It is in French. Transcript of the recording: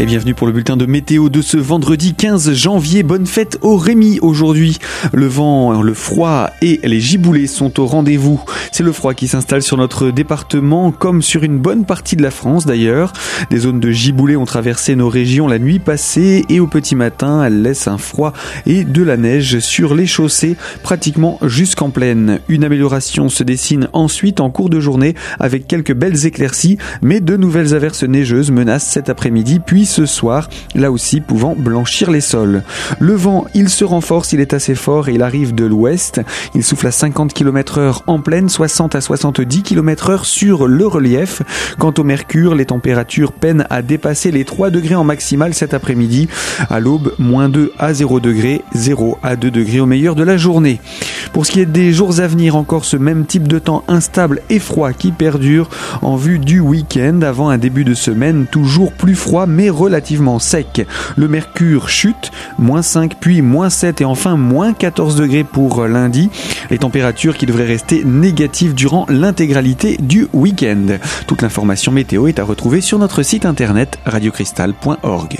Et bienvenue pour le bulletin de météo de ce vendredi 15 janvier. Bonne fête au Rémi aujourd'hui. Le vent, le froid et les giboulées sont au rendez-vous. C'est le froid qui s'installe sur notre département comme sur une bonne partie de la France d'ailleurs. Des zones de giboulées ont traversé nos régions la nuit passée et au petit matin, elles laissent un froid et de la neige sur les chaussées pratiquement jusqu'en plaine. Une amélioration se dessine ensuite en cours de journée avec quelques belles éclaircies mais de nouvelles averses neigeuses menacent cet après-midi puis ce soir, là aussi pouvant blanchir les sols. Le vent, il se renforce, il est assez fort et il arrive de l'ouest. Il souffle à 50 km heure en pleine, 60 à 70 km heure sur le relief. Quant au mercure, les températures peinent à dépasser les 3 degrés en maximal cet après-midi. À l'aube, moins 2 à 0 degrés, 0 à 2 degrés au meilleur de la journée. Pour ce qui est des jours à venir, encore ce même type de temps instable et froid qui perdure en vue du week-end avant un début de semaine toujours plus froid mais relativement sec. Le mercure chute, moins 5 puis moins 7 et enfin moins 14 degrés pour lundi. Les températures qui devraient rester négatives durant l'intégralité du week-end. Toute l'information météo est à retrouver sur notre site internet radiocristal.org.